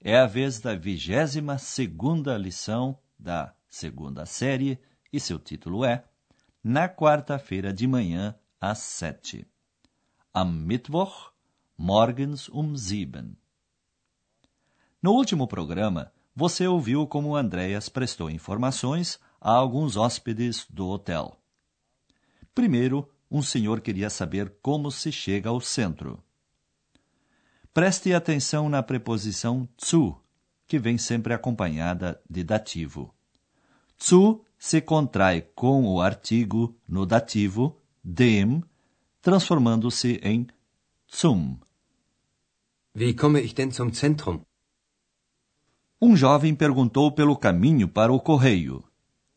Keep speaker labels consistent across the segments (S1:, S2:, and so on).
S1: é a vez da vigésima segunda lição da segunda série e seu título é Na quarta-feira de manhã às sete. Am Mittwoch, morgens um sieben. No último programa, você ouviu como Andreas prestou informações a alguns hóspedes do hotel. Primeiro, um senhor queria saber como se chega ao centro. Preste atenção na preposição zu, que vem sempre acompanhada de dativo. Zu se contrai com o artigo no dativo dem, transformando-se em zum.
S2: Wie komme ich denn zum Zentrum?
S1: Um jovem perguntou pelo caminho para o correio.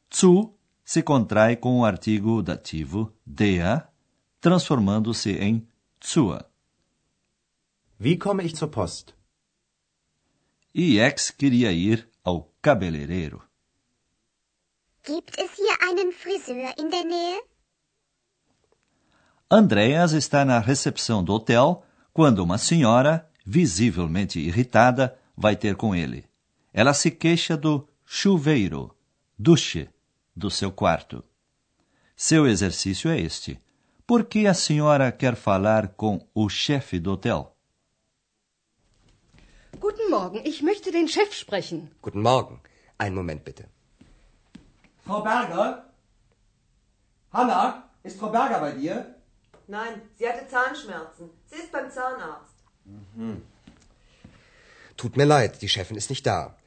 S1: Zu se contrai com o artigo dativo der, transformando-se em zur.
S2: Wie komme ich zur Post?
S1: E X queria ir ao cabeleireiro.
S3: Gibt es hier einen Friseur in der Nähe?
S1: Andreas está na recepção do hotel quando uma senhora, visivelmente irritada, vai ter com ele. Ela se queixa do chuveiro, duche, do seu quarto. Seu exercício é este. Por que a senhora quer falar com o chefe do hotel?
S4: Guten Morgen, ich möchte den Chef sprechen.
S2: Guten Morgen. Einen Moment bitte.
S5: Frau Berger? Hanna, ist Frau Berger bei dir?
S6: Nein, sie hatte Zahnschmerzen. Sie ist beim Zahnarzt.
S2: Tut mir leid, die Chefin ist nicht da.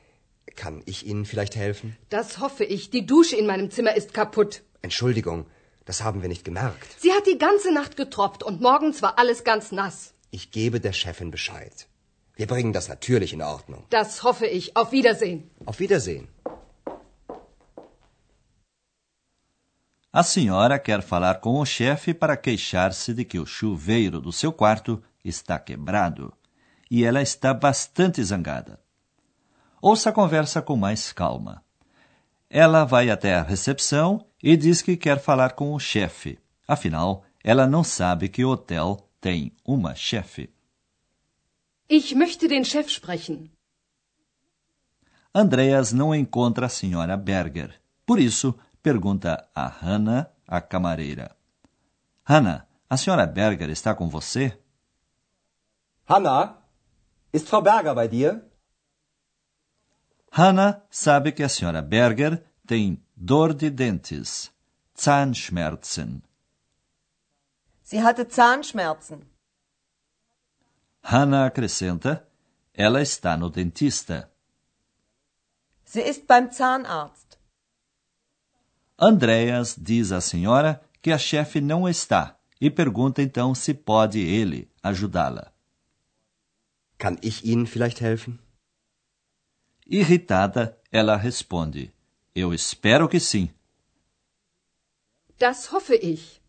S2: Kann ich Ihnen vielleicht helfen?
S4: Das hoffe ich. Die Dusche in meinem Zimmer ist kaputt.
S2: Entschuldigung, das haben wir nicht gemerkt.
S4: Sie hat die ganze Nacht getropft und morgens war alles ganz nass.
S2: Ich gebe der Chefin Bescheid. Wir bringen das natürlich in Ordnung.
S4: Das hoffe ich. Auf Wiedersehen.
S2: Auf Wiedersehen.
S1: A senhora quer falar com o chefe para queixar-se de que o chuveiro do seu quarto está quebrado e ela está bastante zangada. Ouça a conversa com mais calma. Ela vai até a recepção e diz que quer falar com o chefe. Afinal, ela não sabe que o hotel tem uma chefe.
S4: Ich möchte den Chef sprechen.
S1: Andreas não encontra a senhora Berger. Por isso, pergunta a Hannah, a camareira. Hannah, a senhora Berger está com você?
S5: Hanna, ist Frau Berger bei dir?
S1: Hannah sabe que a senhora Berger tem dor de dentes, Zahnschmerzen.
S6: Sie hatte Zahnschmerzen.
S1: Hannah acrescenta, ela está no dentista.
S6: Sie ist beim Zahnarzt.
S1: Andreas diz à senhora que a chefe não está e pergunta então se pode ele ajudá-la.
S2: Kann ich Ihnen vielleicht helfen?
S1: Irritada, ela responde: Eu espero que sim.
S4: Das hoffe ich.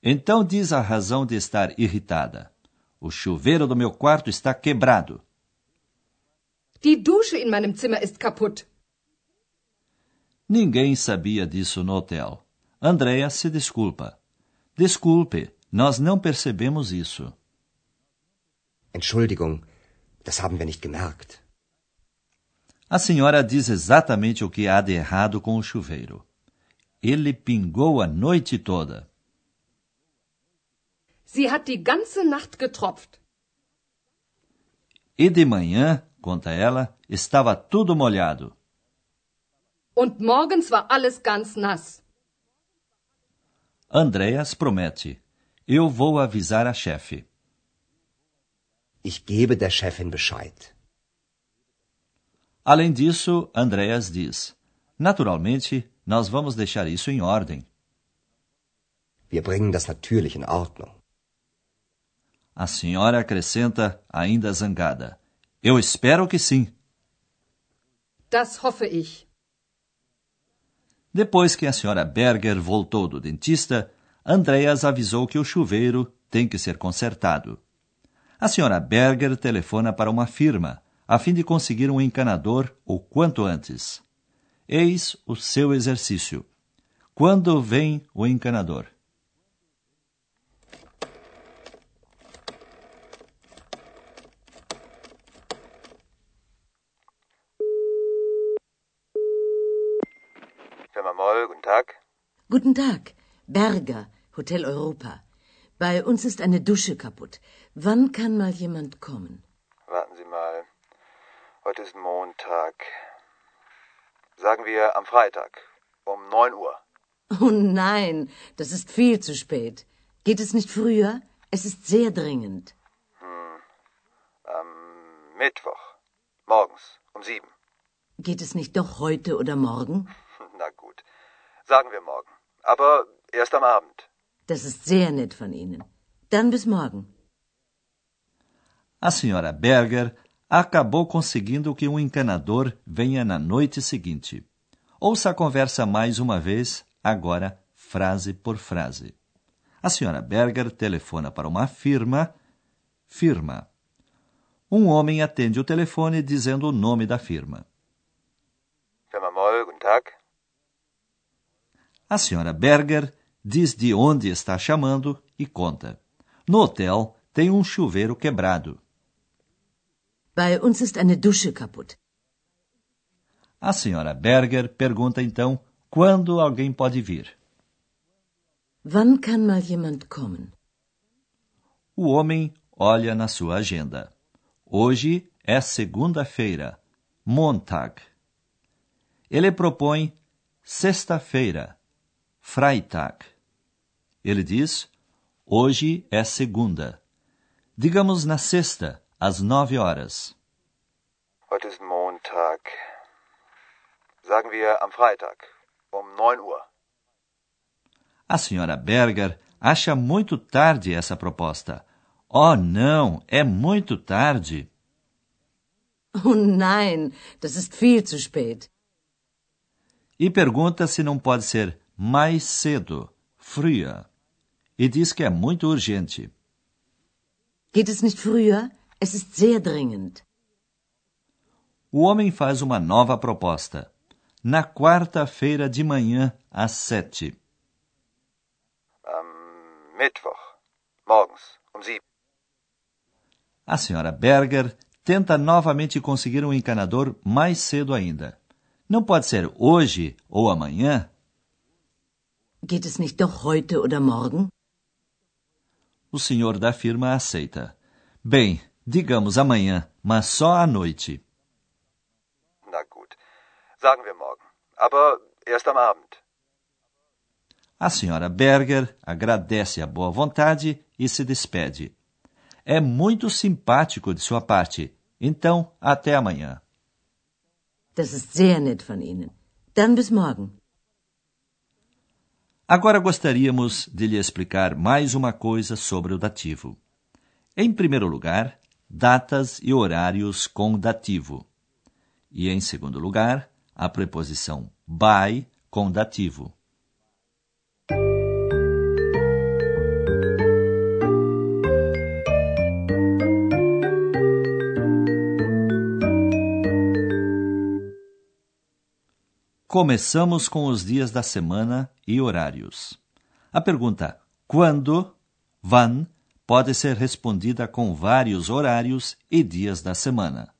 S1: Então diz a razão de estar irritada. O chuveiro do meu quarto está quebrado.
S4: Die Dusche in meinem Zimmer ist kaputt.
S1: Ninguém sabia disso no hotel. Andrea se desculpa. Desculpe, nós não percebemos isso.
S2: Entschuldigung, das haben wir nicht gemerkt.
S1: A senhora diz exatamente o que há de errado com o chuveiro. Ele pingou a noite toda.
S4: Sie hat die ganze Nacht getropft.
S1: E de manhã, conta ela, estava tudo molhado.
S4: Und morgens war alles ganz nass.
S1: Andreas promete: Eu vou avisar a chefe.
S2: Ich gebe der Chefin Bescheid.
S1: Além disso, Andreas diz: Naturalmente, nós vamos deixar isso em ordem.
S2: Wir bringen das natürlich in Ordnung.
S1: A senhora acrescenta, ainda zangada: Eu espero que sim.
S4: Das hoffe ich.
S1: Depois que a senhora Berger voltou do dentista, Andreas avisou que o chuveiro tem que ser consertado. A senhora Berger telefona para uma firma, a fim de conseguir um encanador o quanto antes. Eis o seu exercício. Quando vem o encanador?
S2: Firma Moll, guten Tag.
S7: Guten Tag, Berger, Hotel Europa. Bei uns ist eine Dusche kaputt. Wann kann mal jemand kommen?
S8: Warten Sie mal. Heute ist Montag. Sagen wir am Freitag um 9 Uhr.
S7: Oh nein, das ist viel zu spät. Geht es nicht früher? Es ist sehr dringend.
S8: Hm. Am Mittwoch. Morgens um 7.
S7: Geht es nicht doch heute oder morgen?
S8: Na gut. Sagen wir morgen. Aber erst am Abend.
S7: Das ist sehr nett von Ihnen. Dann bis morgen.
S1: A senhora Berger acabou conseguindo que um encanador venha na noite seguinte. Ouça a conversa mais uma vez, agora frase por frase. A senhora Berger telefona para uma firma. Firma. Um homem atende o telefone dizendo o nome da firma.
S8: Firma
S1: A senhora Berger diz de onde está chamando e conta. No hotel tem um chuveiro quebrado.
S7: Bei uns ist eine Dusche kaputt.
S1: A senhora Berger pergunta então quando alguém pode vir.
S7: Wann kann mal jemand kommen?
S1: O homem olha na sua agenda. Hoje é segunda-feira, Montag. Ele propõe sexta-feira, Freitag. Ele diz: hoje é segunda. Digamos na sexta, às nove horas.
S8: Heute ist Montag. Sagen wir am Freitag um 9 Uhr.
S1: A senhora Berger acha muito tarde essa proposta. Oh, não, é muito tarde.
S7: Oh nein, das ist viel zu spät.
S1: E pergunta se não pode ser mais cedo, früher. E diz que é muito urgente.
S7: Geht es nicht früher? Es ist sehr dringend.
S1: O homem faz uma nova proposta. Na quarta-feira de manhã, às sete.
S8: Am Mittwoch. Morgens um 7.
S1: A senhora Berger tenta novamente conseguir um encanador mais cedo ainda. Não pode ser hoje ou amanhã?
S7: Geht es nicht doch heute oder morgen?
S1: O senhor da firma aceita. Bem, digamos amanhã, mas só à noite.
S8: Na gut. Sagen wir morgen. Aber erst am Abend.
S1: A senhora Berger agradece a boa vontade e se despede. É muito simpático de sua parte. Então, até amanhã.
S7: Das ist sehr nett von Ihnen. Dann bis morgen.
S1: Agora gostaríamos de lhe explicar mais uma coisa sobre o dativo. Em primeiro lugar, datas e horários com dativo. E em segundo lugar, a preposição by com dativo. Começamos com os dias da semana e horários. A pergunta quando, wann, pode ser respondida com vários horários e dias da semana.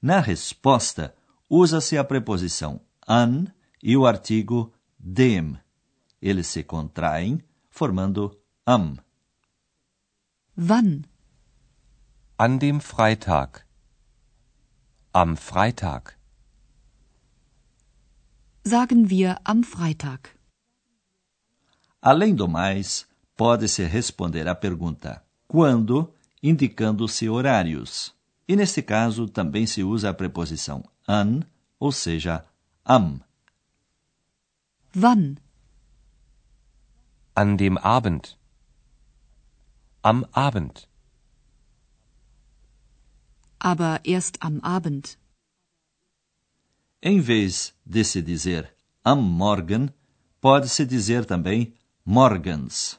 S1: Na resposta, usa-se a preposição an e o artigo dem. Eles se contraem, formando am.
S9: Wann?
S10: An dem Freitag. Am Freitag.
S9: Sagen wir am Freitag.
S1: Além do mais, pode-se responder à pergunta quando, indicando-se horários. E neste caso também se usa a preposição an, ou seja, am.
S9: Wann?
S10: An dem Abend. Am Abend.
S9: Aber erst am Abend.
S1: Em vez de se dizer am Morgen, pode-se dizer também morgens.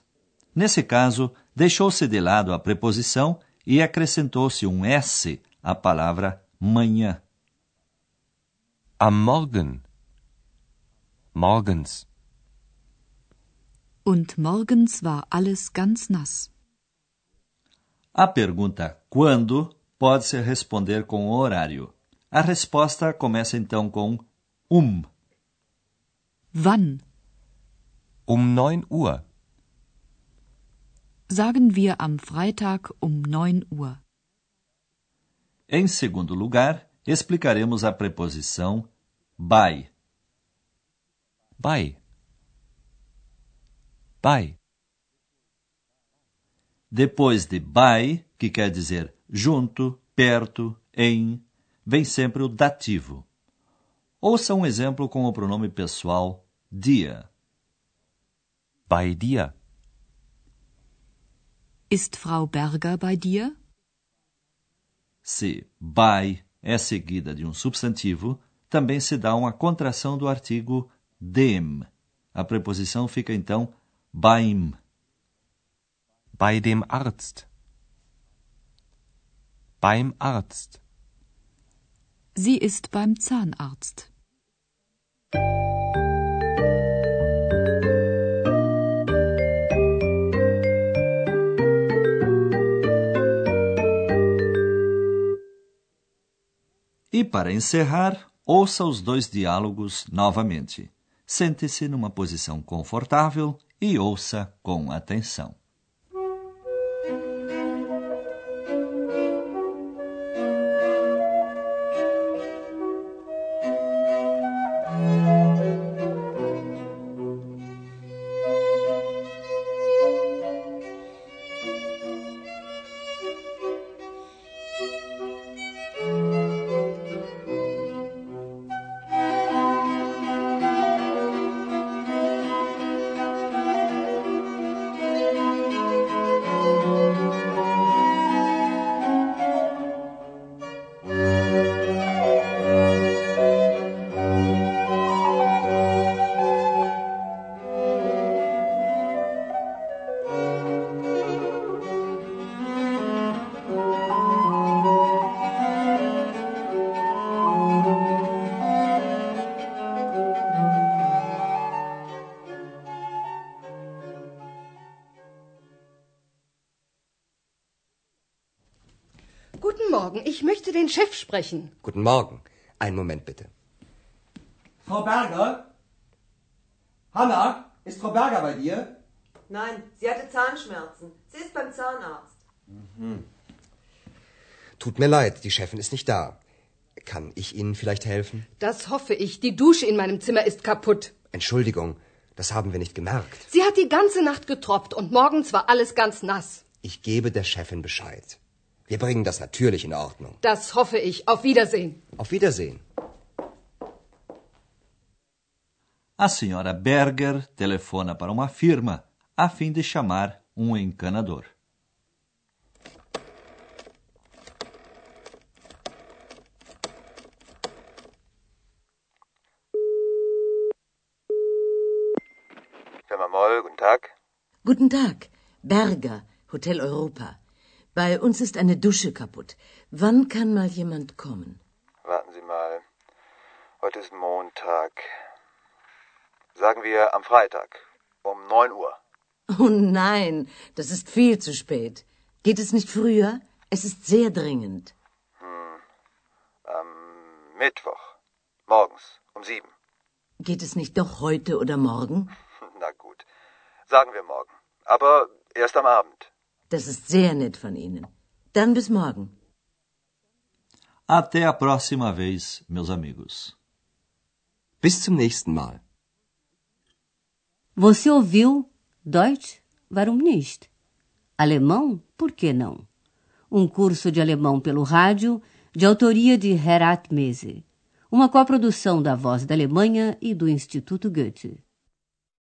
S1: Nesse caso, deixou-se de lado a preposição e acrescentou-se um S à palavra manhã.
S10: Am Morgen. Morgens.
S9: Und morgens war alles ganz nass.
S1: A pergunta quando pode-se responder com o horário. A resposta começa então com um.
S9: Wann?
S10: Um 9 Uhr.
S9: Sagen wir am Freitag um 9 Uhr.
S1: Em segundo lugar, explicaremos a preposição by.
S10: Bei. Bei.
S1: Depois de by, que quer dizer junto, perto, em, vem sempre o dativo. Ouça um exemplo com o pronome pessoal dia.
S10: Bei dir.
S9: Ist Frau Berger bei dir?
S1: Se by é seguida de um substantivo, também se dá uma contração do artigo dem. A preposição fica então beim.
S10: Bei dem Arzt. Beim Arzt.
S9: Sie ist beim Zahnarzt.
S1: E para encerrar, ouça os dois diálogos novamente. Sente-se numa posição confortável e ouça com atenção.
S4: Den Chef sprechen.
S2: Guten Morgen. Einen Moment bitte.
S5: Frau Berger? Hanna, ist Frau Berger bei dir?
S6: Nein, sie hatte Zahnschmerzen. Sie ist beim Zahnarzt.
S2: Tut mir leid, die Chefin ist nicht da. Kann ich Ihnen vielleicht helfen?
S4: Das hoffe ich. Die Dusche in meinem Zimmer ist kaputt.
S2: Entschuldigung, das haben wir nicht gemerkt.
S4: Sie hat die ganze Nacht getropft und morgens war alles ganz nass.
S2: Ich gebe der Chefin Bescheid. Wir bringen das natürlich in Ordnung.
S4: Das hoffe ich. Auf Wiedersehen.
S2: Auf Wiedersehen.
S1: A senhora Berger telefona para uma firma a fim de chamar um encanador.
S8: Firma Moll, guten Tag.
S7: Guten Tag. Berger, Hotel Europa. Bei uns ist eine Dusche kaputt. Wann kann mal jemand kommen?
S8: Warten Sie mal. Heute ist Montag. Sagen wir am Freitag um 9 Uhr.
S7: Oh nein, das ist viel zu spät. Geht es nicht früher? Es ist sehr dringend.
S8: Hm. Am Mittwoch. Morgens um 7.
S7: Geht es nicht doch heute oder morgen?
S8: Na gut. Sagen wir morgen. Aber erst am Abend.
S7: Das ist sehr nett von Ihnen. Dann bis morgen.
S1: Até a próxima vez, meus amigos.
S2: Bis zum nächsten Mal.
S11: Você ouviu Deutsch? Warum nicht? Alemão? Por que não? Um curso de alemão pelo rádio, de autoria de Herat Mese. Uma coprodução da Voz da Alemanha e do Instituto Goethe.